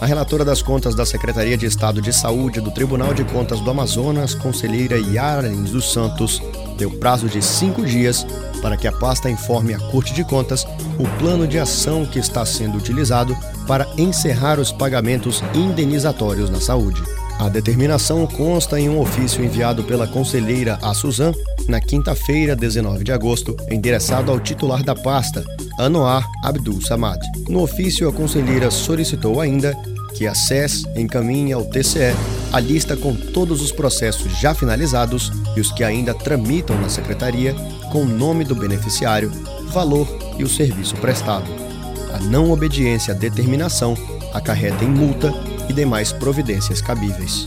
A relatora das contas da Secretaria de Estado de Saúde do Tribunal de Contas do Amazonas, conselheira Yara Lins dos Santos, deu prazo de cinco dias para que a pasta informe à Corte de Contas o plano de ação que está sendo utilizado para encerrar os pagamentos indenizatórios na saúde. A determinação consta em um ofício enviado pela conselheira a Suzan na quinta-feira, 19 de agosto, endereçado ao titular da pasta, Anoar Abdul Samad. No ofício, a conselheira solicitou ainda que a SES encaminhe ao TCE a lista com todos os processos já finalizados e os que ainda tramitam na secretaria com o nome do beneficiário, valor e o serviço prestado. A não obediência à determinação acarreta em multa e demais providências cabíveis.